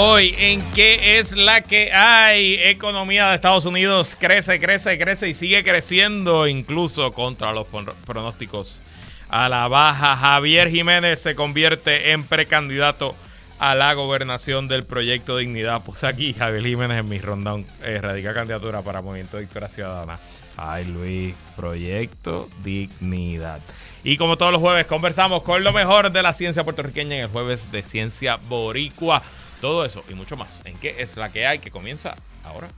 Hoy en qué es la que hay. Economía de Estados Unidos crece, crece, crece y sigue creciendo incluso contra los pronósticos a la baja. Javier Jiménez se convierte en precandidato a la gobernación del proyecto Dignidad. Pues aquí Javier Jiménez en mi rondón eh, radica candidatura para Movimiento de Victoria Ciudadana. Ay Luis, proyecto Dignidad. Y como todos los jueves conversamos con lo mejor de la ciencia puertorriqueña en el jueves de ciencia boricua. Todo eso y mucho más en qué es la que hay que comienza ahora.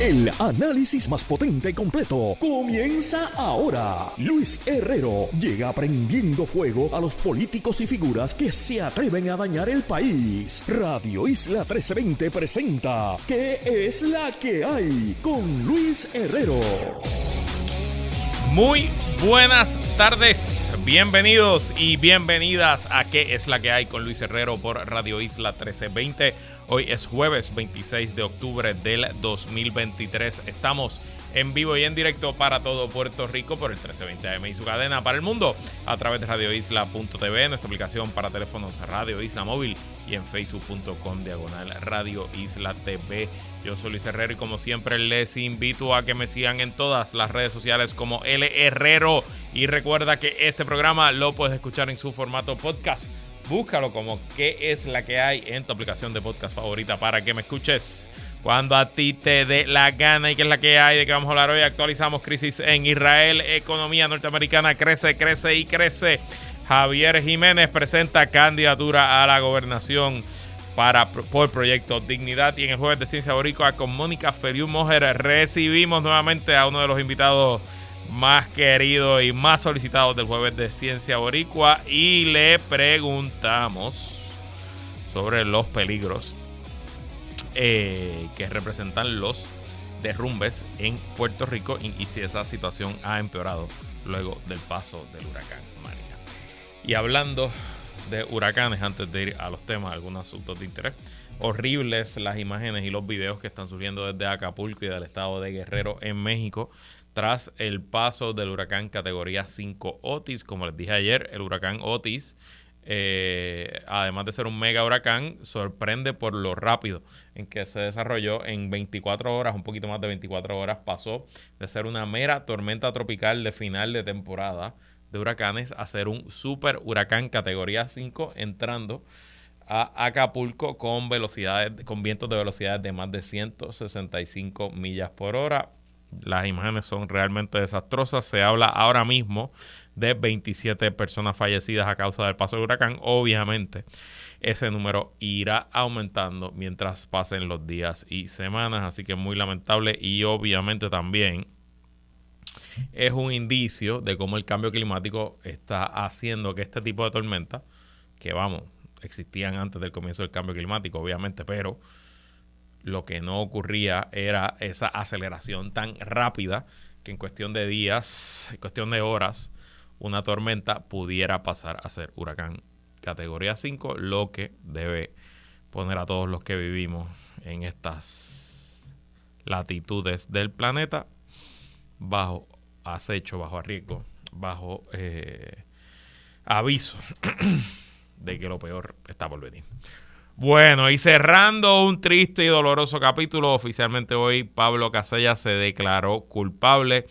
El análisis más potente y completo comienza ahora. Luis Herrero llega prendiendo fuego a los políticos y figuras que se atreven a dañar el país. Radio Isla 1320 presenta ¿Qué es la que hay? con Luis Herrero. Muy buenas tardes, bienvenidos y bienvenidas a ¿Qué es la que hay? con Luis Herrero por Radio Isla 1320. Hoy es jueves 26 de octubre del 2023. Estamos en vivo y en directo para todo Puerto Rico por el 1320 AM y su cadena para el mundo a través de radioisla.tv, nuestra aplicación para teléfonos Radio Isla Móvil y en facebook.com diagonal Radio Isla TV. Yo soy Luis Herrero y como siempre les invito a que me sigan en todas las redes sociales como L Herrero. Y recuerda que este programa lo puedes escuchar en su formato podcast. Búscalo como qué es la que hay en tu aplicación de podcast favorita para que me escuches cuando a ti te dé la gana. Y qué es la que hay de que vamos a hablar hoy. Actualizamos crisis en Israel, economía norteamericana crece, crece y crece. Javier Jiménez presenta candidatura a la gobernación para, por Proyecto Dignidad. Y en el jueves de Ciencia Boricua con Mónica Feriu Mojer recibimos nuevamente a uno de los invitados más querido y más solicitado del jueves de Ciencia Boricua y le preguntamos sobre los peligros eh, que representan los derrumbes en Puerto Rico y, si esa situación ha empeorado luego del paso del huracán María. Y hablando de huracanes, antes de ir a los temas, algunos asuntos de interés, horribles las imágenes y los videos que están surgiendo desde Acapulco y del estado de Guerrero en México tras el paso del huracán categoría 5 Otis. Como les dije ayer, el huracán Otis, eh, además de ser un mega huracán, sorprende por lo rápido en que se desarrolló. En 24 horas, un poquito más de 24 horas, pasó de ser una mera tormenta tropical de final de temporada de huracanes a ser un super huracán categoría 5 entrando a Acapulco con velocidades con vientos de velocidades de más de 165 millas por hora las imágenes son realmente desastrosas. Se habla ahora mismo de 27 personas fallecidas a causa del paso del huracán. Obviamente, ese número irá aumentando mientras pasen los días y semanas. Así que muy lamentable y obviamente también es un indicio de cómo el cambio climático está haciendo que este tipo de tormentas, que vamos, existían antes del comienzo del cambio climático, obviamente, pero lo que no ocurría era esa aceleración tan rápida que en cuestión de días, en cuestión de horas, una tormenta pudiera pasar a ser huracán categoría 5, lo que debe poner a todos los que vivimos en estas latitudes del planeta bajo acecho, bajo riesgo, bajo eh, aviso de que lo peor está por venir. Bueno, y cerrando un triste y doloroso capítulo, oficialmente hoy Pablo Casella se declaró culpable.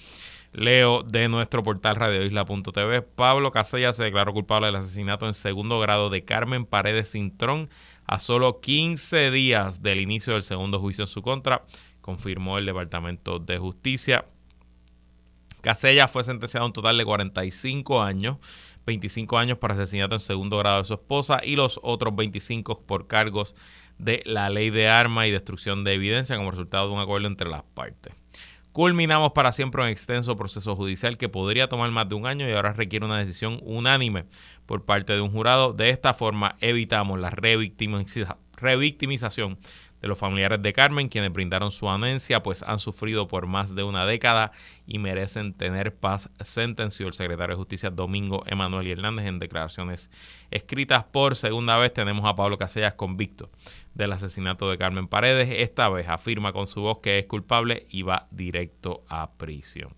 Leo de nuestro portal radioisla.tv. Pablo Casella se declaró culpable del asesinato en segundo grado de Carmen Paredes Cintrón a solo 15 días del inicio del segundo juicio en su contra, confirmó el Departamento de Justicia. Casella fue sentenciado a un total de 45 años 25 años por asesinato en segundo grado de su esposa y los otros 25 por cargos de la ley de armas y destrucción de evidencia como resultado de un acuerdo entre las partes. Culminamos para siempre un extenso proceso judicial que podría tomar más de un año y ahora requiere una decisión unánime por parte de un jurado. De esta forma evitamos la revictimización de los familiares de Carmen, quienes brindaron su anencia, pues han sufrido por más de una década y merecen tener paz, sentenció el secretario de Justicia Domingo Emanuel Hernández en declaraciones escritas por segunda vez. Tenemos a Pablo Casellas convicto del asesinato de Carmen Paredes. Esta vez afirma con su voz que es culpable y va directo a prisión.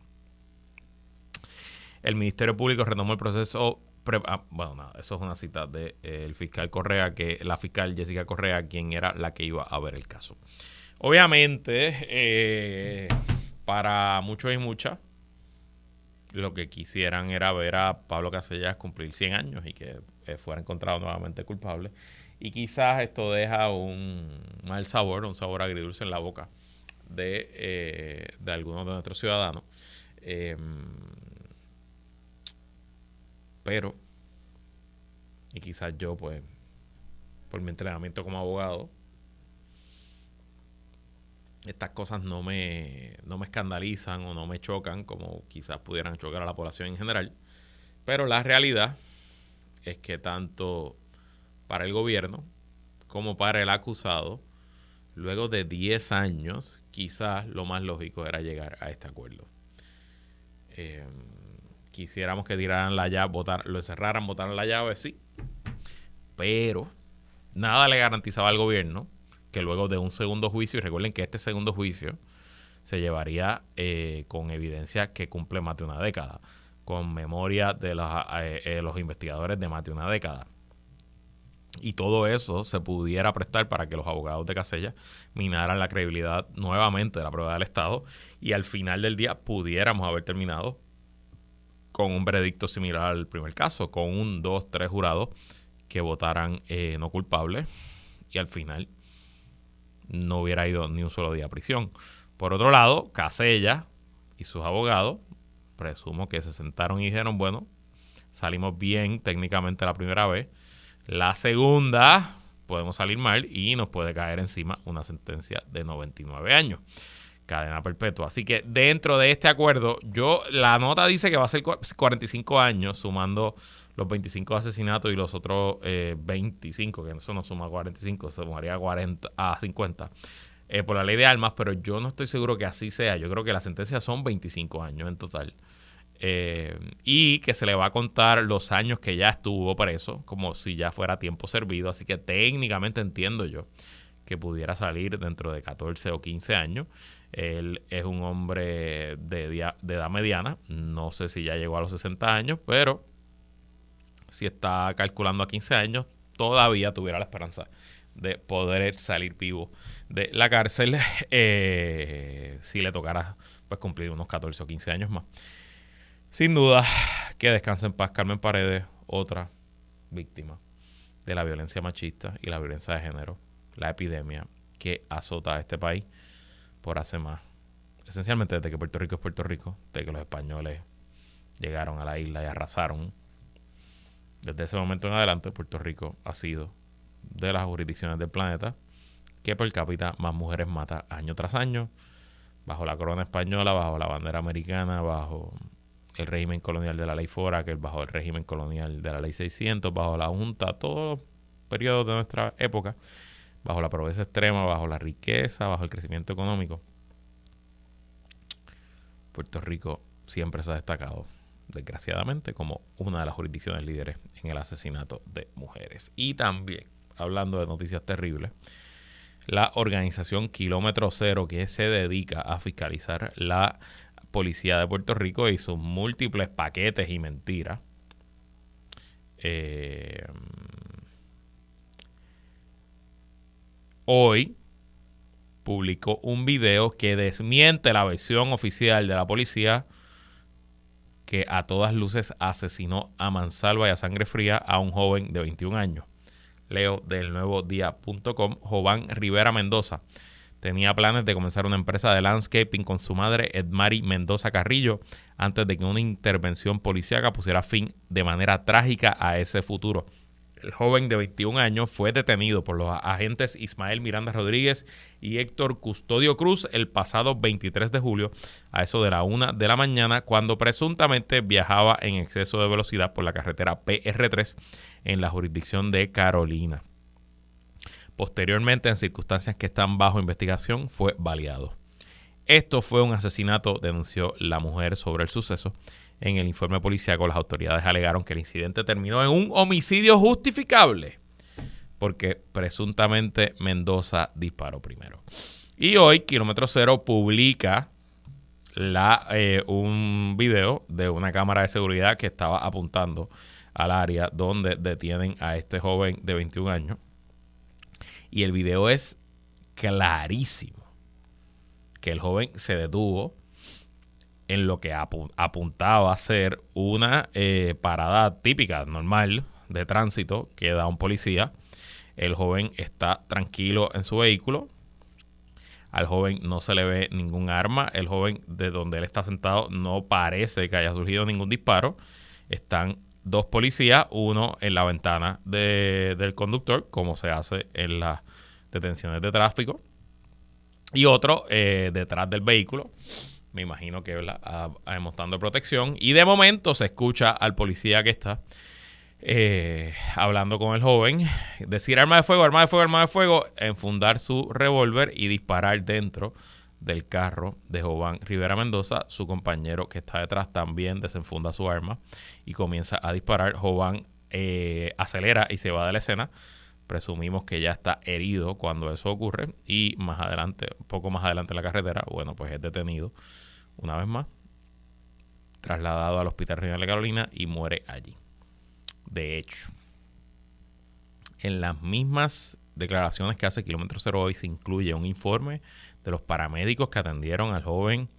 El Ministerio Público retomó el proceso Ah, bueno, nada, eso es una cita del de, fiscal Correa, que la fiscal Jessica Correa, quien era la que iba a ver el caso. Obviamente, eh, para muchos y muchas, lo que quisieran era ver a Pablo Casellas cumplir 100 años y que eh, fuera encontrado nuevamente culpable. Y quizás esto deja un mal sabor, un sabor agridulce en la boca de, eh, de algunos de nuestros ciudadanos. Em, pero, y quizás yo, pues, por mi entrenamiento como abogado, estas cosas no me, no me escandalizan o no me chocan como quizás pudieran chocar a la población en general. Pero la realidad es que tanto para el gobierno como para el acusado, luego de 10 años, quizás lo más lógico era llegar a este acuerdo. Eh, quisiéramos que tiraran la llave, votar, lo encerraran, votaran la llave, sí. Pero nada le garantizaba al gobierno que luego de un segundo juicio, y recuerden que este segundo juicio se llevaría eh, con evidencia que cumple más de una década, con memoria de los, eh, eh, los investigadores de más de una década. Y todo eso se pudiera prestar para que los abogados de Casella minaran la credibilidad nuevamente de la prueba del Estado y al final del día pudiéramos haber terminado con un veredicto similar al primer caso, con un, dos, tres jurados que votaran eh, no culpable y al final no hubiera ido ni un solo día a prisión. Por otro lado, Casella y sus abogados, presumo que se sentaron y dijeron, bueno, salimos bien técnicamente la primera vez, la segunda podemos salir mal y nos puede caer encima una sentencia de 99 años cadena perpetua. Así que dentro de este acuerdo, yo la nota dice que va a ser 45 años, sumando los 25 asesinatos y los otros 25, eh, que eso no suma 45, se sumaría 40, a 50. Eh, por la ley de armas, pero yo no estoy seguro que así sea. Yo creo que la sentencia son 25 años en total. Eh, y que se le va a contar los años que ya estuvo preso, como si ya fuera tiempo servido. Así que técnicamente entiendo yo que pudiera salir dentro de 14 o 15 años. Él es un hombre de, edad mediana, no sé si ya llegó a los 60 años, pero si está calculando a 15 años, todavía tuviera la esperanza de poder salir vivo de la cárcel eh, si le tocara pues cumplir unos 14 o 15 años más. Sin duda, que descanse en paz Carmen Paredes, otra víctima de la violencia machista y la violencia de género, la epidemia que azota a este país por hace más. Esencialmente desde que Puerto Rico es Puerto Rico, desde que los españoles llegaron a la isla y arrasaron. Desde ese momento en adelante, Puerto Rico ha sido de las jurisdicciones del planeta que por cápita más mujeres mata año tras año, bajo la corona española, bajo la bandera americana, bajo el régimen colonial de la ley Fora, que bajo el régimen colonial de la ley 600, bajo la Junta, todos los periodos de nuestra época bajo la pobreza extrema, bajo la riqueza, bajo el crecimiento económico, Puerto Rico siempre se ha destacado, desgraciadamente, como una de las jurisdicciones líderes en el asesinato de mujeres. Y también, hablando de noticias terribles, la organización Kilómetro Cero, que se dedica a fiscalizar la policía de Puerto Rico y sus múltiples paquetes y mentiras, eh, hoy publicó un video que desmiente la versión oficial de la policía que a todas luces asesinó a mansalva y a sangre fría a un joven de 21 años. Leo del nuevo día.com, Jován Rivera Mendoza. Tenía planes de comenzar una empresa de landscaping con su madre Edmari Mendoza Carrillo antes de que una intervención policíaca pusiera fin de manera trágica a ese futuro. El joven de 21 años fue detenido por los agentes Ismael Miranda Rodríguez y Héctor Custodio Cruz el pasado 23 de julio a eso de la una de la mañana cuando presuntamente viajaba en exceso de velocidad por la carretera PR3 en la jurisdicción de Carolina. Posteriormente, en circunstancias que están bajo investigación, fue baleado. Esto fue un asesinato, denunció la mujer sobre el suceso en el informe policiaco, las autoridades alegaron que el incidente terminó en un homicidio justificable porque presuntamente Mendoza disparó primero. Y hoy Kilómetro Cero publica la, eh, un video de una cámara de seguridad que estaba apuntando al área donde detienen a este joven de 21 años. Y el video es clarísimo que el joven se detuvo en lo que apuntaba a ser una eh, parada típica, normal, de tránsito que da un policía. El joven está tranquilo en su vehículo. Al joven no se le ve ningún arma. El joven de donde él está sentado no parece que haya surgido ningún disparo. Están dos policías, uno en la ventana del conductor, como se hace en las detenciones de tráfico, y otro eh, detrás del vehículo me imagino que mostrando protección. Y de momento se escucha al policía que está eh, hablando con el joven, decir arma de fuego, arma de fuego, arma de fuego, enfundar su revólver y disparar dentro del carro de Jován Rivera Mendoza. Su compañero que está detrás también desenfunda su arma y comienza a disparar. Jován eh, acelera y se va de la escena. Presumimos que ya está herido cuando eso ocurre y más adelante, un poco más adelante en la carretera, bueno, pues es detenido una vez más, trasladado al Hospital Regional de Carolina y muere allí. De hecho, en las mismas declaraciones que hace Kilómetro Cero hoy se incluye un informe de los paramédicos que atendieron al joven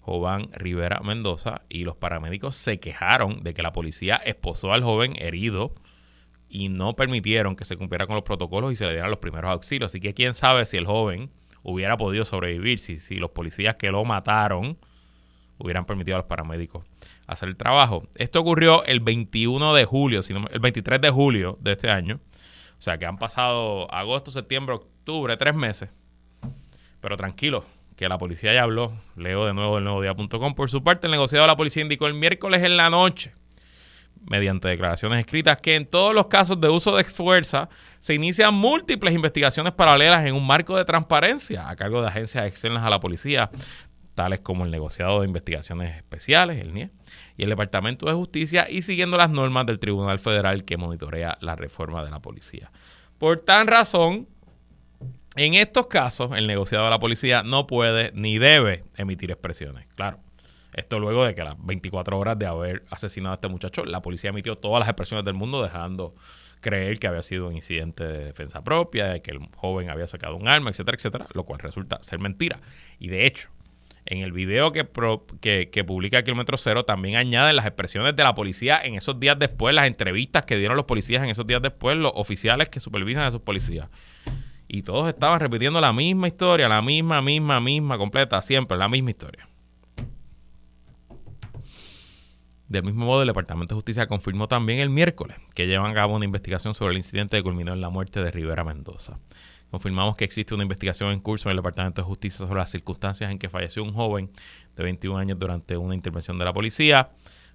Jován Rivera Mendoza y los paramédicos se quejaron de que la policía esposó al joven herido y no permitieron que se cumpliera con los protocolos y se le dieran los primeros auxilios. Así que quién sabe si el joven hubiera podido sobrevivir, si, si los policías que lo mataron hubieran permitido a los paramédicos hacer el trabajo. Esto ocurrió el 21 de julio, sino el 23 de julio de este año. O sea que han pasado agosto, septiembre, octubre, tres meses. Pero tranquilo, que la policía ya habló. Leo de nuevo el nuevo día.com. Por su parte, el negociado de la policía indicó el miércoles en la noche mediante declaraciones escritas que en todos los casos de uso de fuerza se inician múltiples investigaciones paralelas en un marco de transparencia a cargo de agencias externas a la policía, tales como el negociado de investigaciones especiales, el NIE, y el Departamento de Justicia, y siguiendo las normas del Tribunal Federal que monitorea la reforma de la policía. Por tan razón, en estos casos, el negociado de la policía no puede ni debe emitir expresiones. Claro, esto luego de que a las 24 horas de haber asesinado a este muchacho, la policía emitió todas las expresiones del mundo dejando creer que había sido un incidente de defensa propia, de que el joven había sacado un arma, etcétera, etcétera, lo cual resulta ser mentira. Y de hecho, en el video que, que, que, publica Kilómetro Cero también añaden las expresiones de la policía en esos días después, las entrevistas que dieron los policías en esos días después, los oficiales que supervisan a esos policías. Y todos estaban repitiendo la misma historia, la misma, misma, misma, completa, siempre la misma historia. Del mismo modo, el Departamento de Justicia confirmó también el miércoles que llevan a cabo una investigación sobre el incidente que culminó en la muerte de Rivera Mendoza. Confirmamos que existe una investigación en curso en el Departamento de Justicia sobre las circunstancias en que falleció un joven de 21 años durante una intervención de la policía.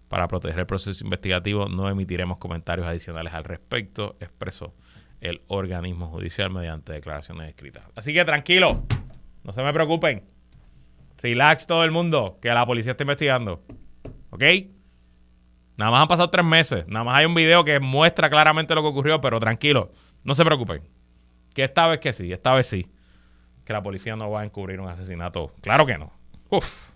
Para proteger el proceso investigativo no emitiremos comentarios adicionales al respecto, expresó el organismo judicial mediante declaraciones escritas. Así que tranquilo, no se me preocupen. Relax todo el mundo, que la policía está investigando. ¿Ok? Nada más han pasado tres meses. Nada más hay un video que muestra claramente lo que ocurrió, pero tranquilo, no se preocupen. Que esta vez que sí, esta vez sí. Que la policía no va a encubrir un asesinato. Claro que no. Uf.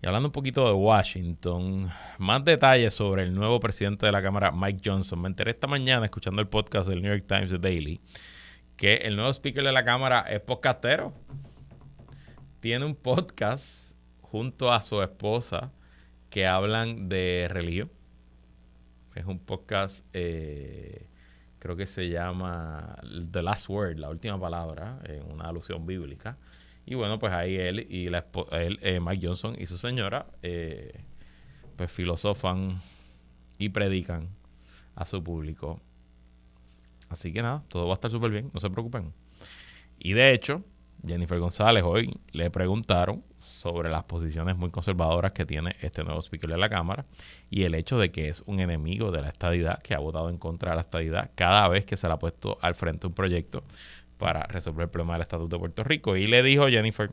Y hablando un poquito de Washington, más detalles sobre el nuevo presidente de la Cámara, Mike Johnson. Me enteré esta mañana escuchando el podcast del New York Times Daily que el nuevo speaker de la Cámara es podcastero. Tiene un podcast junto a su esposa que hablan de religión. Es un podcast, eh, creo que se llama The Last Word, la última palabra, en una alusión bíblica. Y bueno, pues ahí él y la él, eh, Mike Johnson y su señora, eh, pues filosofan y predican a su público. Así que nada, todo va a estar súper bien, no se preocupen. Y de hecho, Jennifer González hoy le preguntaron sobre las posiciones muy conservadoras que tiene este nuevo speaker de la Cámara y el hecho de que es un enemigo de la estadidad, que ha votado en contra de la estadidad cada vez que se le ha puesto al frente un proyecto para resolver el problema del Estatuto de Puerto Rico. Y le dijo Jennifer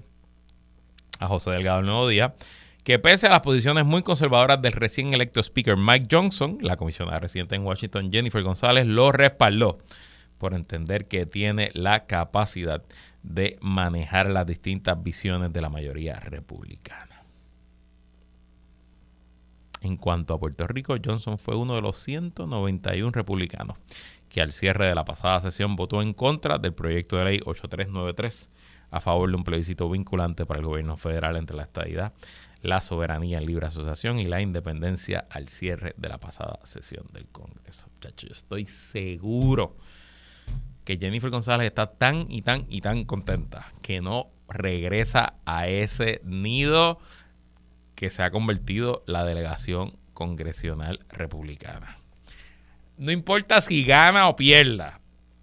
a José Delgado el Nuevo Día que pese a las posiciones muy conservadoras del recién electo speaker Mike Johnson, la comisionada residente en Washington Jennifer González lo respaldó por entender que tiene la capacidad de manejar las distintas visiones de la mayoría republicana. En cuanto a Puerto Rico, Johnson fue uno de los 191 republicanos que al cierre de la pasada sesión votó en contra del proyecto de ley 8393 a favor de un plebiscito vinculante para el gobierno federal entre la estadidad, la soberanía en libre asociación y la independencia al cierre de la pasada sesión del Congreso. Muchachos, yo estoy seguro que Jennifer González está tan y tan y tan contenta que no regresa a ese nido que se ha convertido la delegación congresional republicana. No importa si gana o pierda,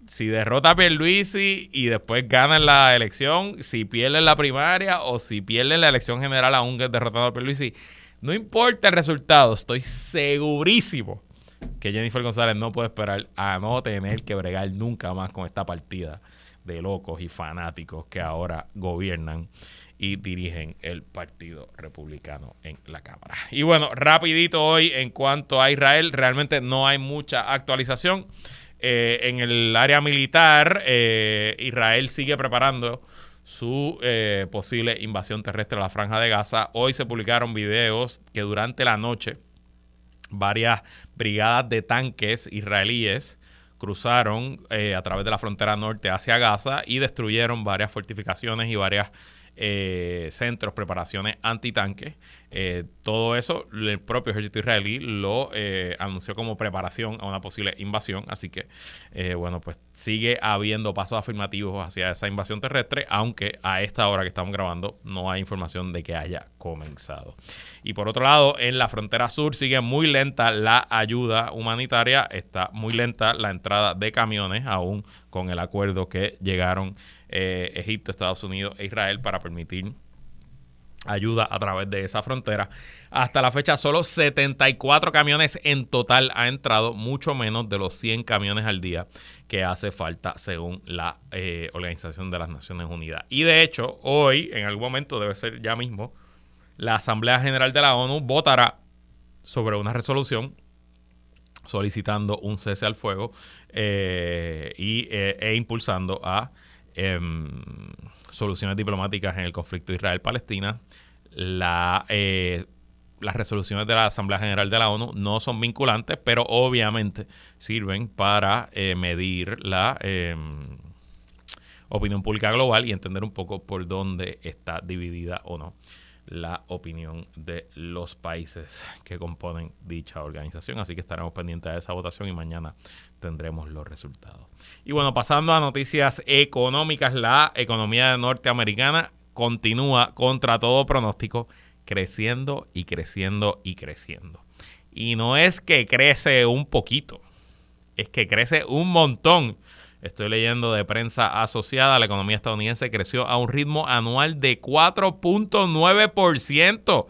si derrota a Pierluisi y después gana en la elección, si pierde en la primaria o si pierde en la elección general aún derrotado a Pierluisi, no importa el resultado, estoy segurísimo que Jennifer González no puede esperar a no tener que bregar nunca más con esta partida de locos y fanáticos que ahora gobiernan y dirigen el Partido Republicano en la Cámara. Y bueno, rapidito hoy en cuanto a Israel, realmente no hay mucha actualización. Eh, en el área militar, eh, Israel sigue preparando su eh, posible invasión terrestre a la franja de Gaza. Hoy se publicaron videos que durante la noche varias brigadas de tanques israelíes cruzaron a través de la frontera norte hacia Gaza y destruyeron varias fortificaciones y varias eh, centros, preparaciones antitanques. Eh, todo eso el propio ejército israelí lo eh, anunció como preparación a una posible invasión. Así que, eh, bueno, pues sigue habiendo pasos afirmativos hacia esa invasión terrestre, aunque a esta hora que estamos grabando no hay información de que haya comenzado. Y por otro lado, en la frontera sur sigue muy lenta la ayuda humanitaria, está muy lenta la entrada de camiones, aún con el acuerdo que llegaron eh, Egipto, Estados Unidos e Israel para permitir ayuda a través de esa frontera. Hasta la fecha, solo 74 camiones en total ha entrado, mucho menos de los 100 camiones al día que hace falta según la eh, Organización de las Naciones Unidas. Y de hecho, hoy, en algún momento, debe ser ya mismo, la Asamblea General de la ONU votará sobre una resolución solicitando un cese al fuego eh, y, e impulsando a Em, soluciones diplomáticas en el conflicto Israel-Palestina. Eh, las resoluciones de la Asamblea General de la ONU no son vinculantes, pero obviamente sirven para eh, medir la em, opinión pública global y entender un poco por dónde está dividida o no la opinión de los países que componen dicha organización. Así que estaremos pendientes de esa votación y mañana tendremos los resultados. Y bueno, pasando a noticias económicas, la economía norteamericana continúa contra todo pronóstico creciendo y creciendo y creciendo. Y no es que crece un poquito, es que crece un montón. Estoy leyendo de prensa asociada, la economía estadounidense creció a un ritmo anual de 4.9%.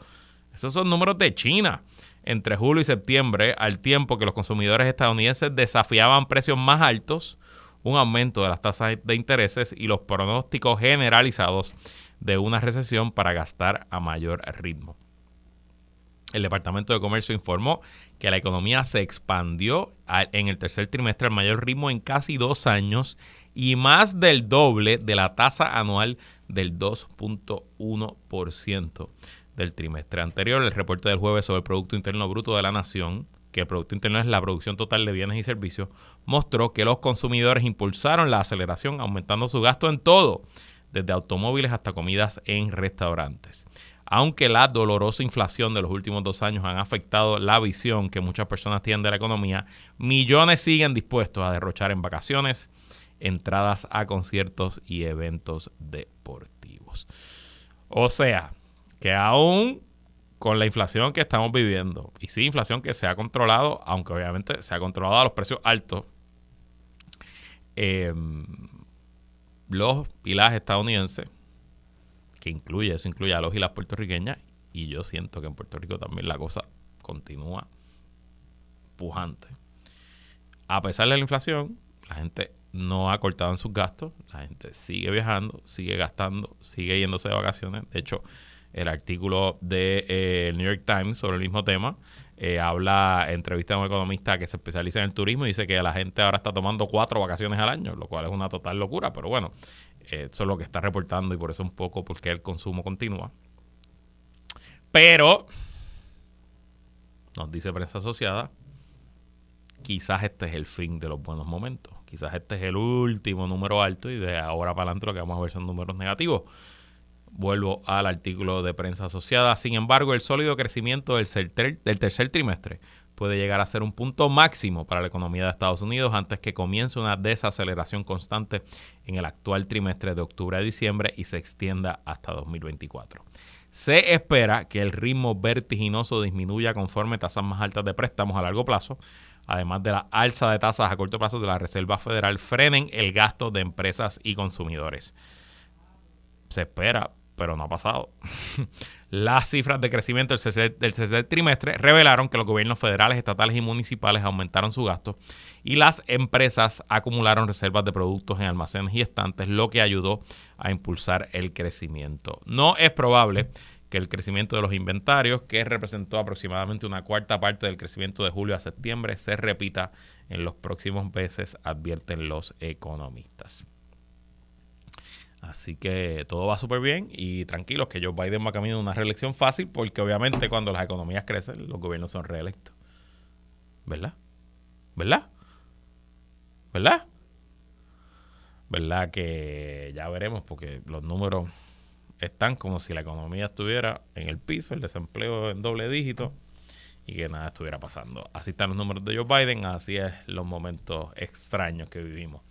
Esos son números de China entre julio y septiembre, al tiempo que los consumidores estadounidenses desafiaban precios más altos, un aumento de las tasas de intereses y los pronósticos generalizados de una recesión para gastar a mayor ritmo. El Departamento de Comercio informó que la economía se expandió en el tercer trimestre al mayor ritmo en casi dos años y más del doble de la tasa anual del 2.1% del trimestre anterior. El reporte del jueves sobre el Producto Interno Bruto de la Nación, que el Producto Interno es la producción total de bienes y servicios, mostró que los consumidores impulsaron la aceleración aumentando su gasto en todo, desde automóviles hasta comidas en restaurantes. Aunque la dolorosa inflación de los últimos dos años han afectado la visión que muchas personas tienen de la economía, millones siguen dispuestos a derrochar en vacaciones, entradas a conciertos y eventos deportivos. O sea, que aún con la inflación que estamos viviendo, y sí, inflación que se ha controlado, aunque obviamente se ha controlado a los precios altos, eh, los pilares estadounidenses que incluye, eso incluye a los y las puertorriqueñas, y yo siento que en Puerto Rico también la cosa continúa pujante. A pesar de la inflación, la gente no ha cortado en sus gastos, la gente sigue viajando, sigue gastando, sigue yéndose de vacaciones. De hecho, el artículo de eh, New York Times sobre el mismo tema eh, habla, entrevista a un economista que se especializa en el turismo y dice que la gente ahora está tomando cuatro vacaciones al año, lo cual es una total locura, pero bueno, eso es lo que está reportando y por eso un poco porque el consumo continúa. Pero nos dice prensa asociada, quizás este es el fin de los buenos momentos. Quizás este es el último número alto y de ahora para adelante lo que vamos a ver son números negativos. Vuelvo al artículo de prensa asociada. Sin embargo, el sólido crecimiento del tercer trimestre puede llegar a ser un punto máximo para la economía de Estados Unidos antes que comience una desaceleración constante en el actual trimestre de octubre a diciembre y se extienda hasta 2024. Se espera que el ritmo vertiginoso disminuya conforme tasas más altas de préstamos a largo plazo, además de la alza de tasas a corto plazo de la Reserva Federal, frenen el gasto de empresas y consumidores. Se espera, pero no ha pasado. Las cifras de crecimiento del tercer, trimestre revelaron que los gobiernos federales, estatales y municipales aumentaron su gasto y las empresas acumularon reservas de productos en almacenes y estantes, lo que ayudó a impulsar el crecimiento. No es probable que el crecimiento de los inventarios, que representó aproximadamente una cuarta parte del crecimiento de julio a septiembre, se repita en los próximos meses, advierten los economistas. Así que todo va súper bien y tranquilos que Joe Biden va camino de una reelección fácil porque obviamente cuando las economías crecen los gobiernos son reelectos. ¿Verdad? ¿Verdad? ¿Verdad? ¿Verdad? Que ya veremos porque los números están como si la economía estuviera en el piso, el desempleo en doble dígito y que nada estuviera pasando. Así están los números de Joe Biden, así es los momentos extraños que vivimos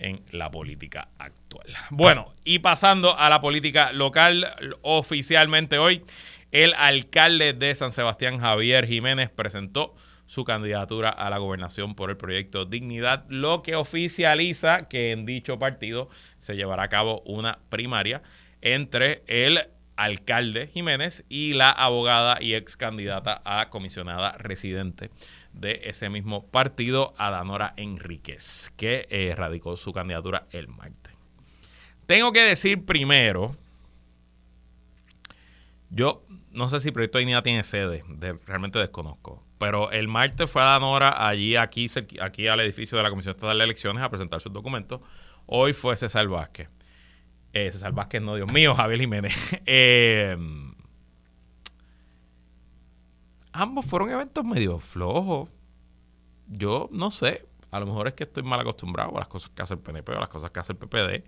en la política actual. Bueno, y pasando a la política local, oficialmente hoy, el alcalde de San Sebastián, Javier Jiménez, presentó su candidatura a la gobernación por el proyecto Dignidad, lo que oficializa que en dicho partido se llevará a cabo una primaria entre el alcalde Jiménez y la abogada y ex candidata a comisionada residente de ese mismo partido, Adanora Enríquez, que eh, radicó su candidatura el martes. Tengo que decir primero, yo no sé si Proyecto de Dignidad tiene sede, realmente desconozco, pero el martes fue Adanora allí, aquí, aquí al edificio de la Comisión Estatal de Elecciones a presentar sus documentos. Hoy fue César Vázquez. Eh, César Vázquez, no, Dios mío, Javier Jiménez. eh, ambos fueron eventos medio flojos. Yo no sé, a lo mejor es que estoy mal acostumbrado a las cosas que hace el PNP o las cosas que hace el PPD,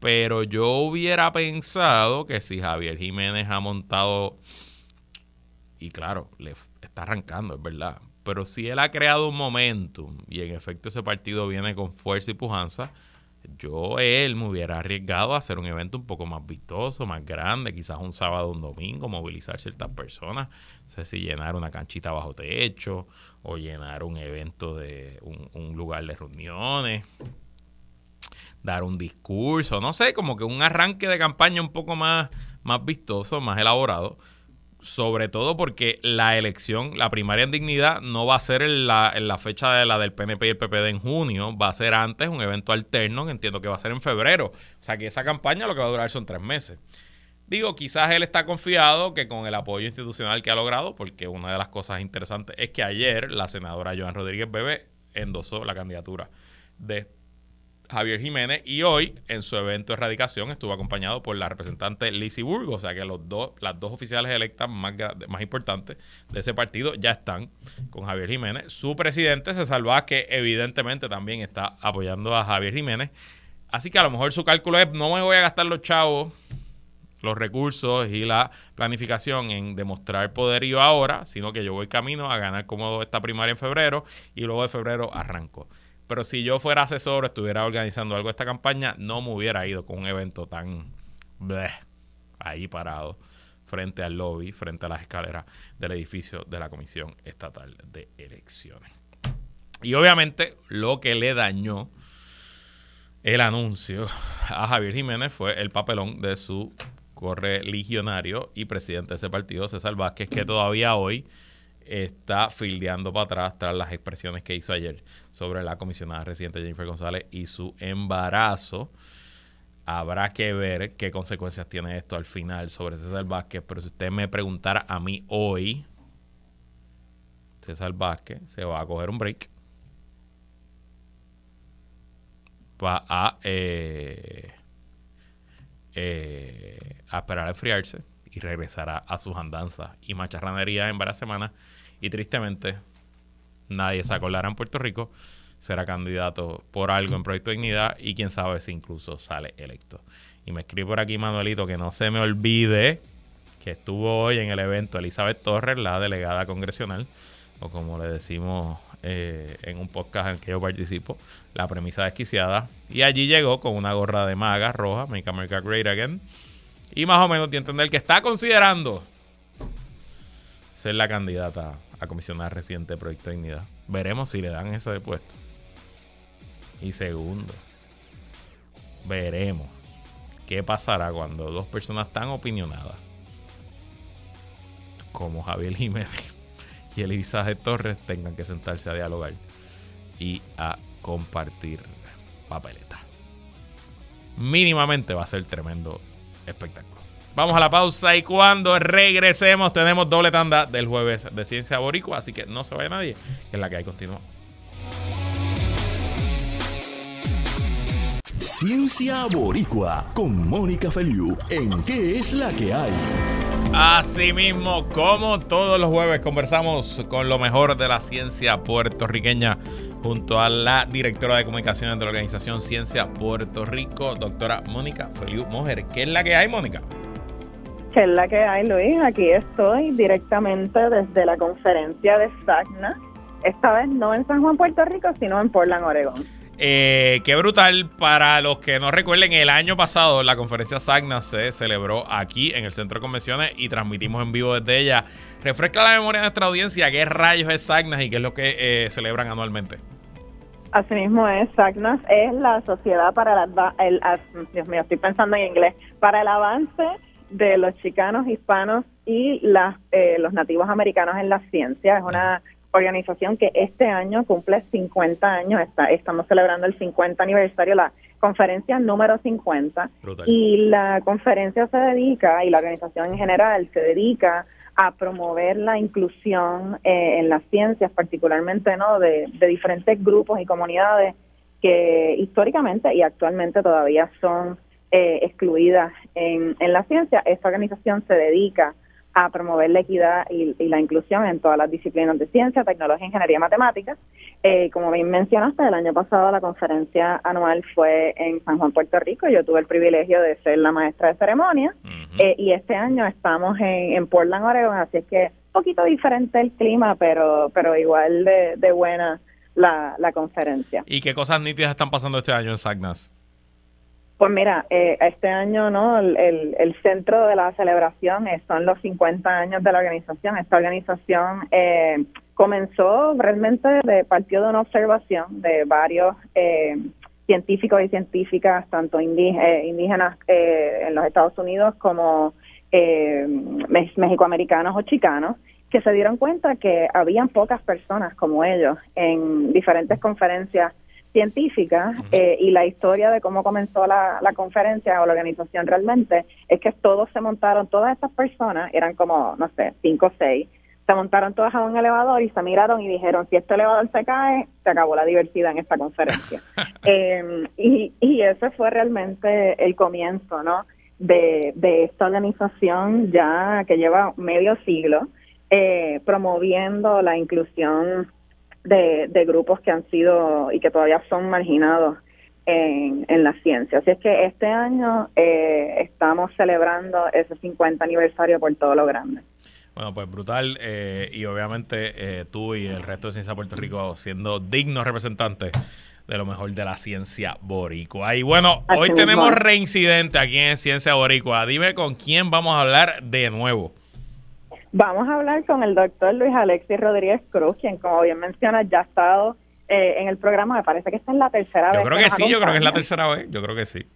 pero yo hubiera pensado que si Javier Jiménez ha montado, y claro, le está arrancando, es verdad, pero si él ha creado un momentum y en efecto ese partido viene con fuerza y pujanza, yo él me hubiera arriesgado a hacer un evento un poco más vistoso, más grande, quizás un sábado un domingo, movilizar ciertas personas, no sé si llenar una canchita bajo techo o llenar un evento de un, lugar de reuniones, dar un discurso, no sé, como que un arranque de campaña un poco más, más vistoso, más elaborado sobre todo porque la elección, la primaria en dignidad, no va a ser en la, en la fecha de la del PNP y el PPD en junio, va a ser antes, un evento alterno, que entiendo que va a ser en febrero. O sea que esa campaña lo que va a durar son tres meses. Digo, quizás él está confiado que con el apoyo institucional que ha logrado, porque una de las cosas interesantes es que ayer la senadora Joan Rodríguez Bebe endosó la candidatura de Javier Jiménez y hoy en su evento de erradicación estuvo acompañado por la representante Lizzie Burgos, o sea que los dos, las dos oficiales electas más, más importantes de ese partido ya están con Javier Jiménez. Su presidente César que evidentemente también está apoyando a Javier Jiménez. Así que a lo mejor su cálculo es no me voy a gastar los chavos, los recursos y la planificación en demostrar poderío ahora, sino que yo voy camino a ganar cómodo esta primaria en febrero y luego de febrero arranco. Pero si yo fuera asesor o estuviera organizando algo de esta campaña, no me hubiera ido con un evento tan ahí parado frente al lobby, frente a las escaleras del edificio de la Comisión Estatal de Elecciones. Y obviamente lo que le dañó el anuncio a Javier Jiménez fue el papelón de su correligionario y presidente de ese partido, César Vázquez, que todavía hoy está fildeando para atrás tras las expresiones que hizo ayer sobre la comisionada residente Jennifer González y su embarazo. Habrá que ver qué consecuencias tiene esto al final sobre César Vázquez, pero si usted me preguntara a mí hoy, César Vázquez se va a coger un break. Va a, eh, eh, a esperar a enfriarse y regresará a sus andanzas y macharranería en varias semanas y tristemente nadie se acordará en Puerto Rico, será candidato por algo en Proyecto Dignidad y quién sabe si incluso sale electo. Y me escribe por aquí Manuelito que no se me olvide que estuvo hoy en el evento Elizabeth Torres, la delegada congresional, o como le decimos eh, en un podcast en el que yo participo, la premisa desquiciada. Y allí llegó con una gorra de maga roja, Make America Great Again. Y más o menos a entender que está considerando ser la candidata a comisionar reciente de Proyecto de Dignidad. Veremos si le dan ese de puesto. Y segundo, veremos qué pasará cuando dos personas tan opinionadas como Javier Jiménez y Elizabeth Torres tengan que sentarse a dialogar y a compartir papeleta. Mínimamente va a ser tremendo espectáculo. Vamos a la pausa y cuando regresemos tenemos doble tanda del jueves de Ciencia Boricua, así que no se vaya nadie, que es la que hay continúa. Ciencia Boricua con Mónica Feliu en ¿Qué es la que hay? Asimismo, como todos los jueves, conversamos con lo mejor de la ciencia puertorriqueña junto a la directora de comunicaciones de la organización Ciencia Puerto Rico, doctora Mónica Feliu Mojer. ¿Qué es la que hay, Mónica? ¿Qué es la que hay, Luis? Aquí estoy directamente desde la conferencia de SACNA. Esta vez no en San Juan, Puerto Rico, sino en Portland, Oregón. Eh, qué brutal. Para los que no recuerden, el año pasado la conferencia SAGNA se celebró aquí en el Centro de Convenciones y transmitimos en vivo desde ella. Refresca la memoria de nuestra audiencia qué rayos es SAGNAS y qué es lo que eh, celebran anualmente. Asimismo es, SAGNAS es la Sociedad para el, Dios mío, estoy pensando en inglés, para el avance de los chicanos, hispanos y las, eh, los nativos americanos en la ciencia. Es una organización que este año cumple 50 años, está, estamos celebrando el 50 aniversario, la conferencia número 50, y la conferencia se dedica, y la organización en general se dedica a promover la inclusión eh, en las ciencias, particularmente no de, diferentes grupos y comunidades que históricamente y actualmente todavía son eh, excluidas en, en la ciencia. Esta organización se dedica a promover la equidad y, la inclusión en todas las disciplinas de ciencia, tecnología, ingeniería y matemáticas. Eh, como bien mencionaste, el año pasado la conferencia anual fue en San Juan, Puerto Rico. Yo tuve el privilegio de ser la maestra de ceremonia eh, y este año estamos en, Portland, Oregon, así es que un poquito diferente el clima, pero, pero igual de, buena la, la conferencia. ¿Y qué cosas nítidas están pasando este año en Sagnas? Pues mira, eh, este año no el, el, centro de la celebración son los 50 años de la organización. Esta organización eh, comenzó realmente de partió de una observación de varios eh, científicos y científicas, tanto indígenas en los Estados Unidos como mexicoamericanos o chicanos, que se dieron cuenta que habían pocas personas como ellos en diferentes conferencias científica eh, y la historia de cómo comenzó la, conferencia o la organización realmente es que todos se montaron, todas estas personas, eran como, no sé, cinco o seis, se montaron todas a un elevador y se miraron y dijeron, si este elevador se cae, se acabó la diversidad en esta conferencia. Em, y, y ese fue realmente el comienzo, ¿no? De, de esta organización ya que lleva medio siglo eh, promoviendo la inclusión de, grupos que han sido y que todavía son marginados en, en, la ciencia. Así es que este año eh, estamos celebrando ese 50 aniversario por todo lo grande. Bueno, pues brutal. Eh, y obviamente eh, tú y el resto de Ciencia de Puerto Rico siendo dignos representantes de lo mejor de la ciencia boricua. Y bueno, hoy tenemos reincidente aquí en Ciencia Boricua. Dime con quién vamos a hablar de nuevo. Vamos a hablar con el doctor Luis Alexis Rodríguez Cruz, quien como bien menciona ya ha estado eh, en el programa, me parece que esta es la tercera vez. Yo creo que, sí, yo creo que es la tercera vez, yo creo que sí.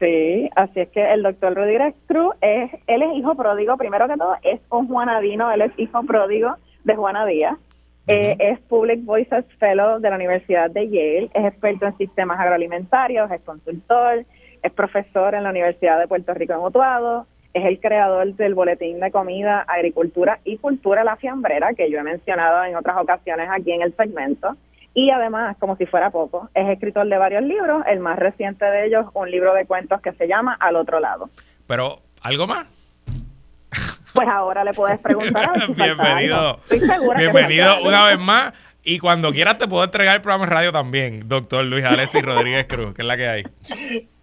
Sí, así es que el doctor Rodríguez Cruz, es, él es hijo pródigo, primero que todo, es un juanadino, él es hijo pródigo de Juana Díaz. Eh, es Public Voices Fellow de la Universidad de Yale, es experto en sistemas agroalimentarios, es consultor, es profesor en la Universidad de Puerto Rico en Utuado, es el creador del boletín de comida, agricultura y cultura La Fiambrera, que yo he mencionado en otras ocasiones aquí en el segmento. Y además, como si fuera poco, es escritor de varios libros, el más reciente de ellos, un libro de cuentos que se llama Al otro lado. Pero, ¿algo más? Pues ahora le puedes preguntar. A ver bienvenido. bienvenido una vez más. Y cuando quieras te puedo entregar el programa de radio también, doctor Luis Alessi Rodríguez Cruz, que es la que hay.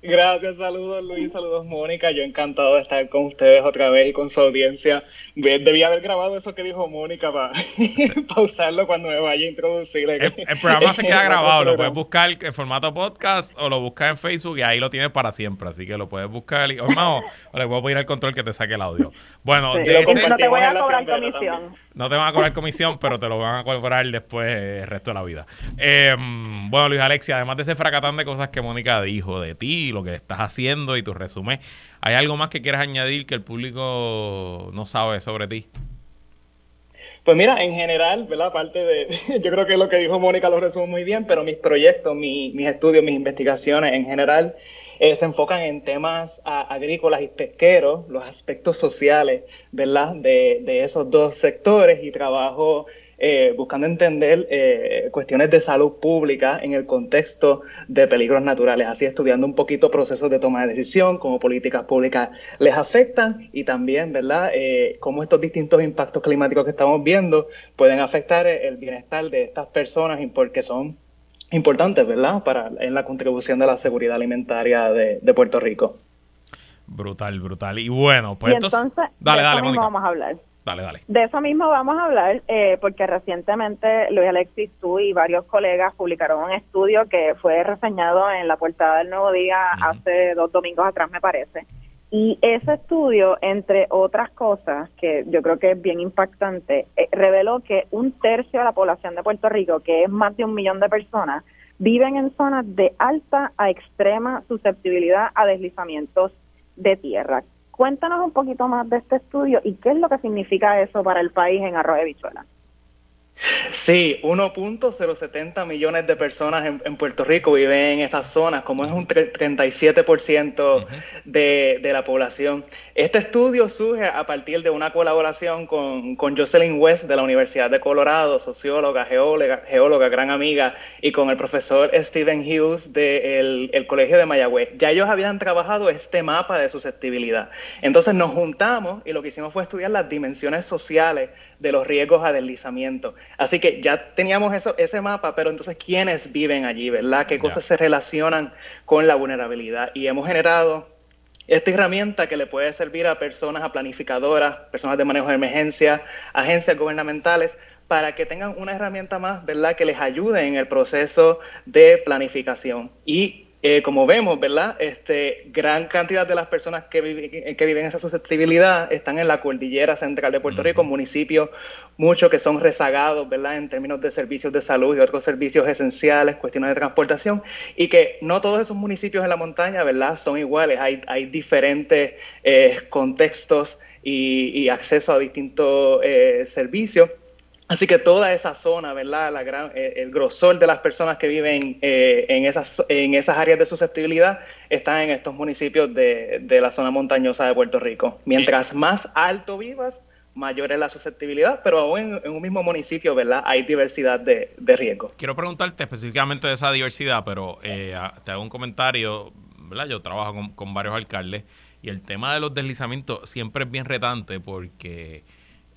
Gracias, saludos Luis, saludos Mónica. Yo encantado de estar con ustedes otra vez y con su audiencia. Debía haber grabado eso que dijo Mónica para pausarlo cuando me vaya a introducir. El, programa se queda grabado, lo puedes buscar en formato podcast o lo buscas en Facebook y ahí lo tienes para siempre. Así que lo puedes buscar. o, no, le puedo pedir al control que te saque el audio. Bueno, no te voy a cobrar comisión. No te van a cobrar comisión, pero te lo van a cobrar después el resto de la vida. Em, bueno, Luis Alexia, además de ese fracatán de cosas que Mónica dijo de ti, lo que estás haciendo y tu resumen. ¿Hay algo más que quieras añadir que el público no sabe sobre ti? Pues mira, en general, ¿verdad? Aparte de, yo creo que lo que dijo Mónica lo resume muy bien, pero mis proyectos, mis estudios, mis investigaciones en general eh, se enfocan en temas agrícolas y pesqueros, los aspectos sociales, ¿verdad? De esos dos sectores y trabajo eh, buscando entender eh, cuestiones de salud pública en el contexto de peligros naturales, así estudiando un poquito procesos de toma de decisión, cómo políticas públicas les afectan y también, ¿verdad?, eh, cómo estos distintos impactos climáticos que estamos viendo pueden afectar el bienestar de estas personas porque son importantes, ¿verdad?, para en la contribución de la seguridad alimentaria de, Puerto Rico. Brutal, brutal. Y bueno, pues entonces, dale, dale, vamos a hablar. De eso mismo vamos a hablar, eh, porque recientemente Luis Alexis, tú y varios colegas publicaron un estudio que fue reseñado en la portada del Nuevo Día hace dos domingos atrás, me parece. Y ese estudio, entre otras cosas, que yo creo que es bien impactante, eh, reveló que un tercio de la población de Puerto Rico, que es más de un millón de personas, viven en zonas de alta a extrema susceptibilidad a deslizamientos de tierra. Cuéntanos un poquito más de este estudio y qué es lo que significa eso para el país en Arroyo de Bichuela. Sí, 1.070 millones de personas en, Puerto Rico viven en esas zonas, como es un 37% de, de, la población. Este estudio surge a partir de una colaboración con, con Jocelyn West de la Universidad de Colorado, socióloga, geóloga, geóloga gran amiga, y con el profesor Stephen Hughes del el Colegio de Mayagüez. Ya ellos habían trabajado este mapa de susceptibilidad. Entonces nos juntamos y lo que hicimos fue estudiar las dimensiones sociales de los riesgos a deslizamiento. Así que ya teníamos eso, ese mapa, pero entonces, ¿quiénes viven allí, verdad? ¿Qué cosas se relacionan con la vulnerabilidad? Y hemos generado esta herramienta que le puede servir a personas, a planificadoras, personas de manejo de emergencia, agencias gubernamentales, para que tengan una herramienta más, ¿verdad?, que les ayude en el proceso de planificación. Y eh, como vemos, ¿verdad? Este, gran cantidad de las personas que, viven, que viven esa susceptibilidad están en la cordillera central de Puerto Rico, municipios muchos que son rezagados, ¿verdad? En términos de servicios de salud y otros servicios esenciales, cuestiones de transportación, y que no todos esos municipios en la montaña, ¿verdad? Son iguales, hay, hay diferentes eh, contextos y, acceso a distintos eh, servicios. Así que toda esa zona, ¿verdad? La gran, eh, el grosor de las personas que viven eh, en, esas, en esas áreas de susceptibilidad están en estos municipios de, la zona montañosa de Puerto Rico. Mientras más alto vivas, mayor es la susceptibilidad, pero aún en, un mismo municipio, ¿verdad? Hay diversidad de, de riesgos. Quiero preguntarte específicamente de esa diversidad, pero eh, te hago un comentario, ¿verdad? Yo trabajo con, con varios alcaldes y el tema de los deslizamientos siempre es bien retante porque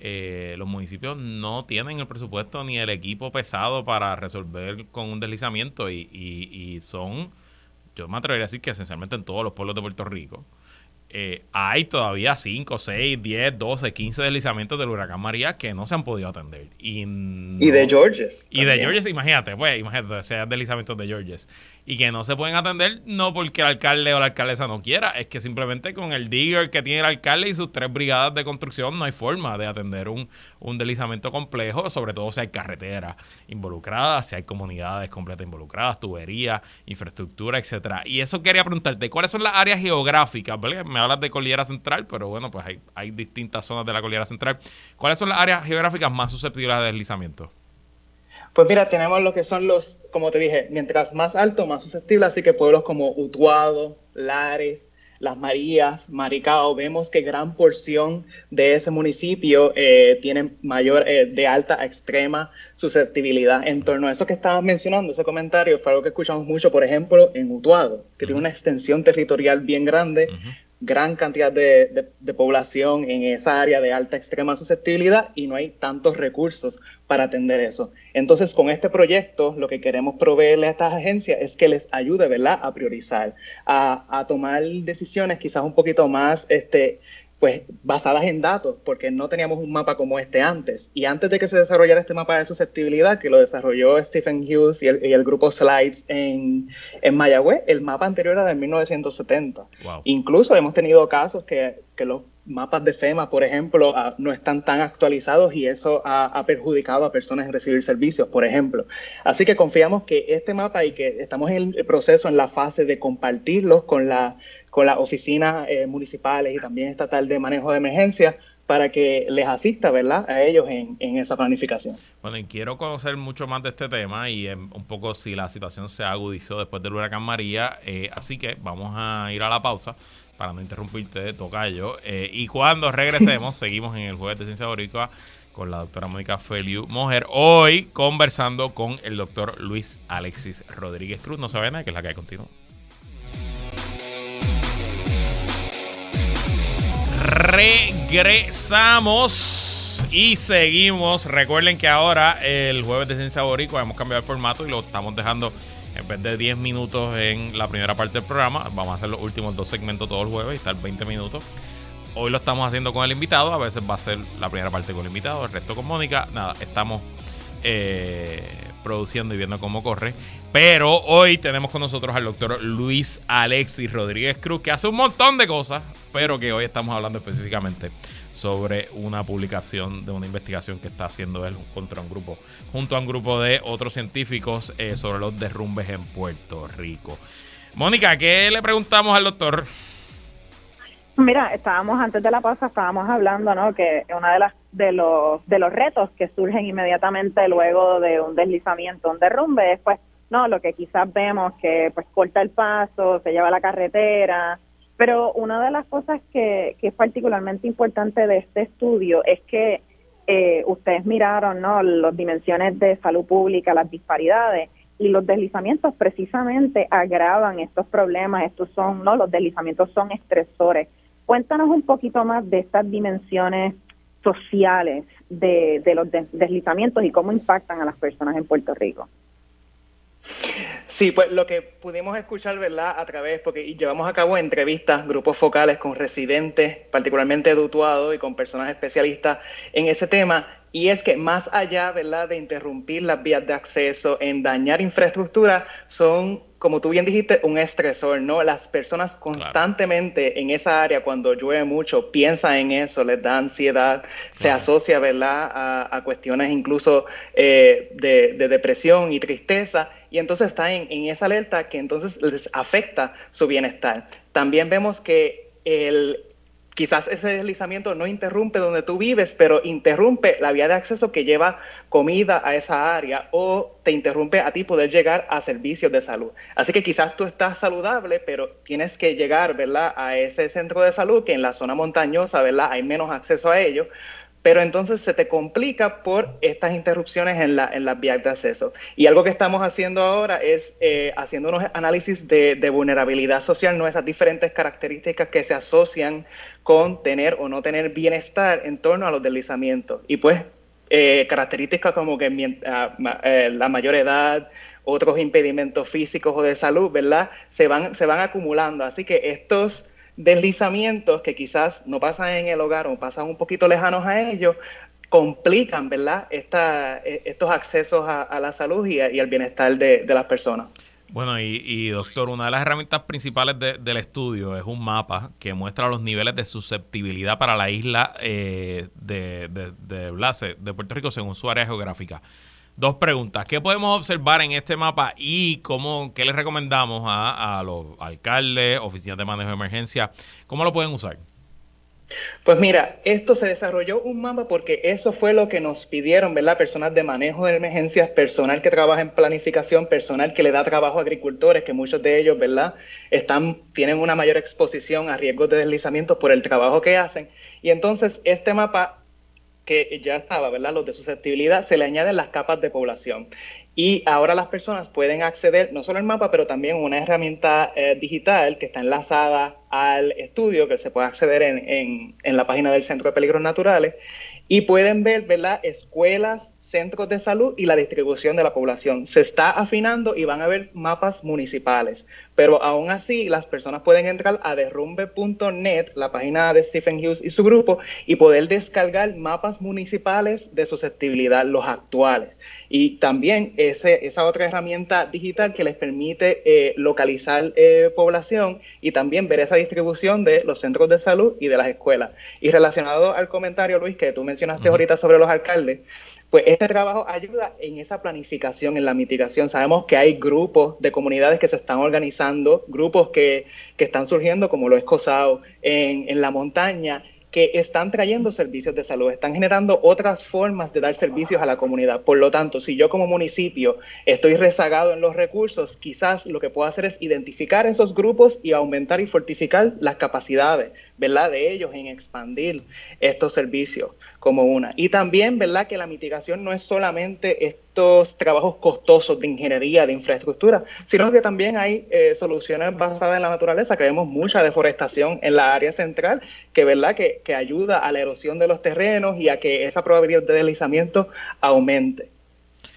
eh, los municipios no tienen el presupuesto ni el equipo pesado para resolver con un deslizamiento y, y, son, yo me atrevería a decir que esencialmente en todos los pueblos de Puerto Rico, eh, hay todavía 5, 6, 10, 12, 15 deslizamientos del huracán María que no se han podido atender. Y, de Georges. Y de Georges, imagínate, pues, imagínate, sean deslizamientos de Georges y que no se pueden atender no porque el alcalde o la alcaldesa no quiera, es que simplemente con el digger que tiene el alcalde y sus tres brigadas de construcción no hay forma de atender un, un deslizamiento complejo, sobre todo si hay carreteras involucradas, si hay comunidades completas involucradas, tuberías, infraestructura, etcétera. Y eso quería preguntarte, ¿cuáles son las áreas geográficas? Me hablas de Cordillera Central, pero bueno, pues hay, hay distintas zonas de la Cordillera Central. ¿Cuáles son las áreas geográficas más susceptibles a deslizamiento? Pues mira, tenemos lo que son los, como te dije, mientras más alto, más susceptible, así que pueblos como Utuado, Lares, Las Marías, Maricao, vemos que gran porción de ese municipio eh, tienen mayor, eh, de alta a extrema susceptibilidad. En torno a eso que estabas mencionando, ese comentario, fue algo que escuchamos mucho, por ejemplo, en Utuado, que tiene una extensión territorial bien grande, gran cantidad de, población en esa área de alta extrema susceptibilidad y no hay tantos recursos para atender eso. Entonces, con este proyecto, lo que queremos proveerle a estas agencias es que les ayude, ¿verdad?, a priorizar, a, a tomar decisiones quizás un poquito más este, pues basadas en datos, porque no teníamos un mapa como este antes. Y antes de que se desarrollara este mapa de susceptibilidad, que lo desarrolló Stephen Hughes y el, grupo Slides en, en, Mayagüez, el mapa anterior era de 1970. Incluso hemos tenido casos que, que los mapas de FEMA, por ejemplo, ah, no están tan actualizados y eso ha, perjudicado a personas en recibir servicios, por ejemplo. Así que confiamos que este mapa y que estamos en el proceso, en la fase de compartirlos con, la, con las oficinas eh, municipales y también estatal de manejo de emergencia para que les asista, ¿verdad?, a ellos en, esa planificación. Bueno, y quiero conocer mucho más de este tema y un poco si la situación se agudizó después del huracán María, eh, así que vamos a ir a la pausa para no interrumpirte, tocayo. Eh, y cuando regresemos, seguimos en el Jueves de Ciencia Boricua con la doctora Mónica Feliu Mojer. Hoy conversando con el doctor Luis Alexis Rodríguez Cruz. No se nada, que es la que hay continúa. Regresamos y seguimos. Recuerden que ahora el jueves de Ciencia Boricua hemos cambiado el formato y lo estamos dejando en vez de 10 minutos en la primera parte del programa, vamos a hacer los últimos dos segmentos todos los jueves y estar 20 minutos. Hoy lo estamos haciendo con el invitado, a veces va a ser la primera parte con el invitado, el resto con Mónica. Nada, estamos eh, produciendo y viendo cómo corre. Pero hoy tenemos con nosotros al doctor Luis Alexis Rodríguez Cruz, que hace un montón de cosas, pero que hoy estamos hablando específicamente sobre una publicación de una investigación que está haciendo él contra un grupo, junto a un grupo de otros científicos eh, sobre los derrumbes en Puerto Rico. Mónica, ¿qué le preguntamos al doctor? Mira, estábamos antes de la pausa, estábamos hablando, ¿no? Que una de las de los de los retos que surgen inmediatamente luego de un deslizamiento, un derrumbe, es pues, no, lo que quizás vemos que pues corta el paso, se lleva la carretera, pero una de las cosas que, es particularmente importante de este estudio es que eh, ustedes miraron ¿no? las dimensiones de salud pública, las disparidades, y los deslizamientos precisamente agravan estos problemas. Estos son, ¿no? Los deslizamientos son estresores. Cuéntanos un poquito más de estas dimensiones sociales de, de los deslizamientos y cómo impactan a las personas en Puerto Rico. Sí, pues lo que pudimos escuchar, ¿verdad? A través, porque llevamos a cabo entrevistas, grupos focales con residentes, particularmente de y con personas especialistas en ese tema, y es que más allá, ¿verdad?, de interrumpir las vías de acceso, en dañar infraestructura, son, como tú bien dijiste, un estresor, ¿no? Las personas constantemente en esa área, cuando llueve mucho, piensan en eso, les da ansiedad, se asocia, ¿verdad?, a, cuestiones incluso eh, de, depresión y tristeza, y entonces están en, en esa alerta que entonces les afecta su bienestar. También vemos que el, quizás ese deslizamiento no interrumpe donde tú vives, pero interrumpe la vía de acceso que lleva comida a esa área o te interrumpe a ti poder llegar a servicios de salud. Así que quizás tú estás saludable, pero tienes que llegar, ¿verdad?, a ese centro de salud que en la zona montañosa, ¿verdad?, hay menos acceso a ello pero entonces se te complica por estas interrupciones en, la, en las vías de acceso. Y algo que estamos haciendo ahora es eh, haciendo unos análisis de, vulnerabilidad social, ¿no? esas diferentes características que se asocian con tener o no tener bienestar en torno a los deslizamientos. Y pues eh, características como que ah, eh, la mayor edad, otros impedimentos físicos o de salud, ¿verdad? Se van, se van acumulando. Así que estos deslizamientos que quizás no pasan en el hogar o pasan un poquito lejanos a ellos, complican, ¿verdad?, Esta, e, estos accesos a, la salud y, al bienestar de, las personas. Bueno, y, doctor, una de las herramientas principales del estudio es un mapa que muestra los niveles de susceptibilidad para la isla eh, de, de Puerto Rico según su área geográfica. Dos preguntas. ¿Qué podemos observar en este mapa y cómo, qué les recomendamos a, los alcaldes, oficinas de manejo de emergencia? ¿Cómo lo pueden usar? Pues mira, esto se desarrolló un mapa porque eso fue lo que nos pidieron, ¿verdad? Personas de manejo de emergencias, personal que trabaja en planificación, personal que le da trabajo a agricultores, que muchos de ellos, ¿verdad? Están, tienen una mayor exposición a riesgos de deslizamiento por el trabajo que hacen. Y entonces este mapa que ya estaba, ¿verdad? Los de susceptibilidad, se le añaden las capas de población. Y ahora las personas pueden acceder no solo al mapa, pero también una herramienta eh, digital que está enlazada al estudio, que se puede acceder en, en la página del Centro de Peligros Naturales, y pueden ver, ¿verdad? Escuelas, centros de salud y la distribución de la población. Se está afinando y van a ver mapas municipales, pero aún así las personas pueden entrar a derrumbe.net, la página de Stephen Hughes y su grupo, y poder descargar mapas municipales de susceptibilidad, los actuales. Y también ese, esa otra herramienta digital que les permite eh, localizar eh, población y también ver esa distribución de los centros de salud y de las escuelas. Y relacionado al comentario, Luis, que tú mencionaste ahorita sobre los alcaldes, pues este trabajo ayuda en esa planificación, en la mitigación. Sabemos que hay grupos de comunidades que se están organizando, grupos que, que están surgiendo, como lo es COSAO, en, en la montaña, que están trayendo servicios de salud, están generando otras formas de dar servicios a la comunidad. Por lo tanto, si yo como municipio estoy rezagado en los recursos, quizás lo que puedo hacer es identificar esos grupos y aumentar y fortificar las capacidades, ¿verdad?, de ellos en expandir estos servicios como una. Y también, ¿verdad?, que la mitigación no es solamente estos trabajos costosos de ingeniería, de infraestructura, sino que también hay eh, soluciones basadas en la naturaleza, que vemos mucha deforestación en la área central, que, ¿verdad?, que, que ayuda a la erosión de los terrenos y a que esa probabilidad de deslizamiento aumente.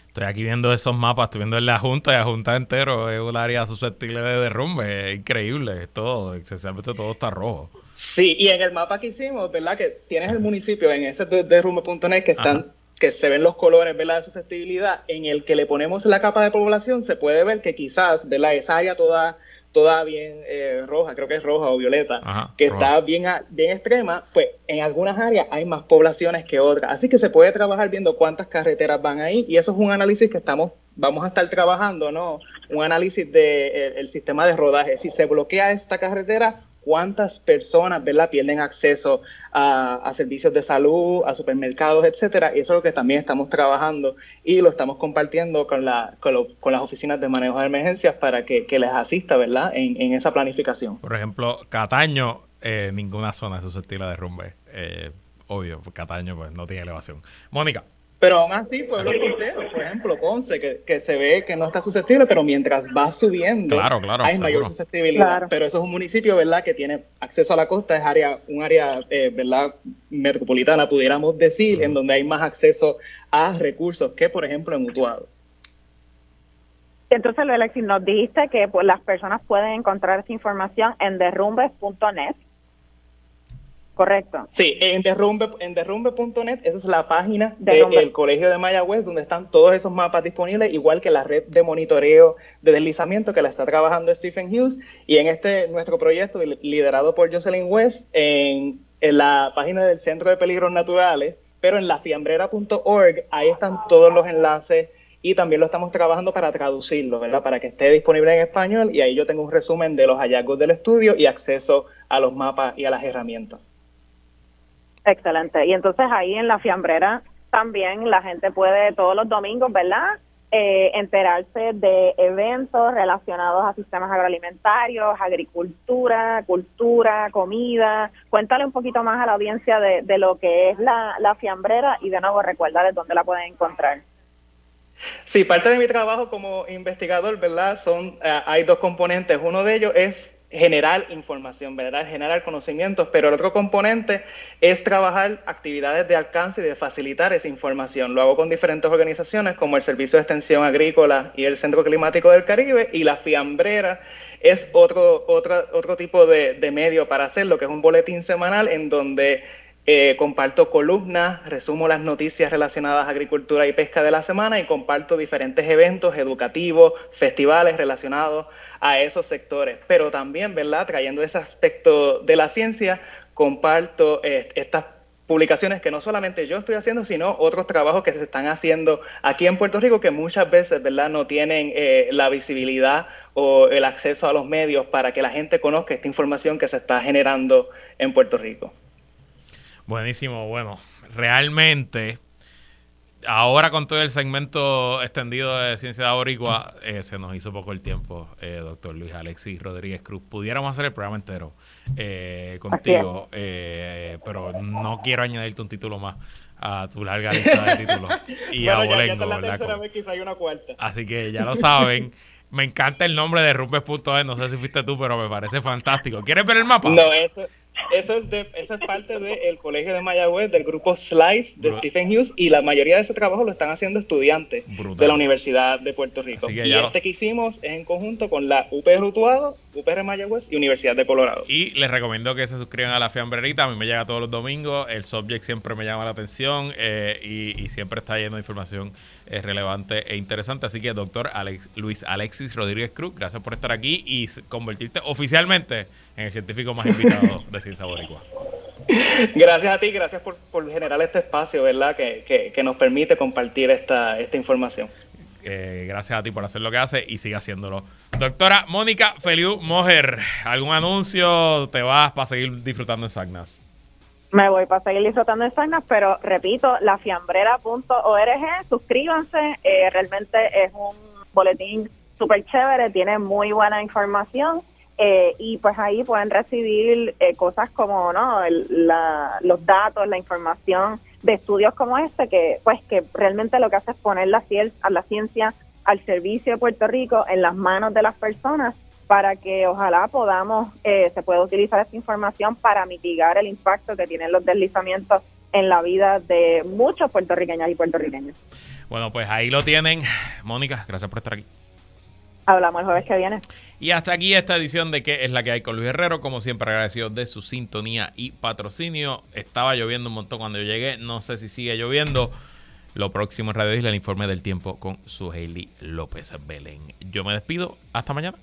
Estoy aquí viendo esos mapas, estoy viendo la Junta y la Junta entero es un área susceptible de derrumbe, es increíble, todo, esencialmente todo está rojo. Sí, y en el mapa que hicimos, ¿verdad? Que tienes el municipio en ese derrumbe.net que están que se ven los colores, ¿verdad? De susceptibilidad, en el que le ponemos la capa de población, se puede ver que quizás, ¿verdad? Esa área toda toda bien eh, roja, creo que es roja o violeta, que está bien, bien extrema, pues en algunas áreas hay más poblaciones que otras. Así que se puede trabajar viendo cuántas carreteras van ahí y eso es un análisis que estamos, vamos a estar trabajando, ¿no? Un análisis del de, sistema de rodaje. Si se bloquea esta carretera, cuántas personas ¿verdad? pierden acceso a, servicios de salud, a supermercados, etcétera. Y eso es lo que también estamos trabajando y lo estamos compartiendo con, la, con, las oficinas de manejo de emergencias para que, les asista ¿verdad? En, esa planificación. Por ejemplo, Cataño, eh, ninguna zona es susceptible de derrumbe. Eh, obvio, Cataño pues, no tiene elevación. Mónica. Pero aún así, pueblos costeros, por ejemplo, Ponce, que, que, se ve que no está susceptible, pero mientras va subiendo hay mayor susceptibilidad. Pero eso es un municipio, ¿verdad?, que tiene acceso a la costa, es área, un área, eh, ¿verdad?, metropolitana, pudiéramos decir, en donde hay más acceso a recursos que, por ejemplo, en Utuado. Entonces, Alexis, nos dijiste que pues, las personas pueden encontrar esa información en derrumbes.net Correcto. Sí, en derrumbe en derrumbe.net, esa es la página del Colegio de Mayagüez donde están todos esos mapas disponibles, igual que la red de monitoreo de deslizamiento que la está trabajando Stephen Hughes y en este nuestro proyecto liderado por Jocelyn West en, la página del Centro de Peligros Naturales, pero en lafiambrera.org, ahí están todos los enlaces y también lo estamos trabajando para traducirlo, ¿verdad? Para que esté disponible en español y ahí yo tengo un resumen de los hallazgos del estudio y acceso a los mapas y a las herramientas. Excelente. Y entonces ahí en la fiambrera también la gente puede todos los domingos, ¿verdad? Eh, enterarse de eventos relacionados a sistemas agroalimentarios, agricultura, cultura, comida. Cuéntale un poquito más a la audiencia de, de lo que es la, la fiambrera y de nuevo recuerda de dónde la pueden encontrar. Sí, parte de mi trabajo como investigador, ¿verdad? Son, eh, hay dos componentes. Uno de ellos es generar información, ¿verdad? Generar conocimientos, pero el otro componente es trabajar actividades de alcance y de facilitar esa información. Lo hago con diferentes organizaciones como el Servicio de Extensión Agrícola y el Centro Climático del Caribe y la Fiambrera es otro, otro, otro tipo de, de medio para hacerlo, que es un boletín semanal en donde eh, comparto columnas, resumo las noticias relacionadas a agricultura y pesca de la semana y comparto diferentes eventos educativos, festivales relacionados a esos sectores. Pero también, ¿verdad? Trayendo ese aspecto de la ciencia, comparto estas publicaciones que no solamente yo estoy haciendo, sino otros trabajos que se están haciendo aquí en Puerto Rico que muchas veces, ¿verdad?, no tienen eh, la visibilidad o el acceso a los medios para que la gente conozca esta información que se está generando en Puerto Rico. Buenísimo, bueno, realmente ahora con todo el segmento extendido de Ciencia de Boricua, eh, se nos hizo poco el tiempo, eh, doctor Luis Alexis Rodríguez Cruz. Pudiéramos hacer el programa entero eh, contigo, pero no quiero añadirte un título más a tu larga lista de títulos. Y a Bolengo, la tercera vez quizá hay una cuarta. Así que ya lo saben. Me encanta el nombre de Rupes.es. No sé si fuiste tú, pero me parece fantástico. ¿Quieres ver el mapa? No, eso, eso es, de, eso es parte del Colegio de Mayagüez, del grupo Slice de Stephen Hughes, y la mayoría de ese trabajo lo están haciendo estudiantes de la Universidad de Puerto Rico. y este que hicimos es en conjunto con la UPR Utuado, UPR Mayagüez y Universidad de Colorado. Y les recomiendo que se suscriban a la Fiambrerita, a mí me llega todos los domingos, el subject siempre me llama la atención eh, y, siempre está lleno de información eh, relevante e interesante. Así que, doctor Alex, Luis Alexis Rodríguez Cruz, gracias por estar aquí y convertirte oficialmente en el científico más invitado de Ciencia Boricua. Gracias a ti, gracias por, generar este espacio, ¿verdad? Que, nos permite compartir esta, esta información. Eh, gracias a ti por hacer lo que hace y sigue haciéndolo. Doctora Mónica Feliu Mojer, ¿algún anuncio? ¿Te vas para seguir disfrutando en Sagnas? Me voy para seguir disfrutando en Sagnas, pero repito, lafiambrera.org, suscríbanse, eh, realmente es un boletín súper chévere, tiene muy buena información eh, y pues ahí pueden recibir eh, cosas como no los datos la información de estudios como este que pues que realmente lo que hace es poner la a la ciencia al servicio de Puerto Rico en las manos de las personas para que ojalá podamos eh, se pueda utilizar esta información para mitigar el impacto que tienen los deslizamientos en la vida de muchos puertorriqueños y puertorriqueños. Bueno, pues ahí lo tienen. Mónica, gracias por estar aquí. Hablamos el jueves que viene. Y hasta aquí esta edición de ¿Qué es la que hay con Luis Herrero? Como siempre, agradecido de su sintonía y patrocinio. Estaba lloviendo un montón cuando yo llegué. No sé si sigue lloviendo. Lo próximo en Radio Isla, el informe del tiempo con su Hailey López Belén. Yo me despido. Hasta mañana.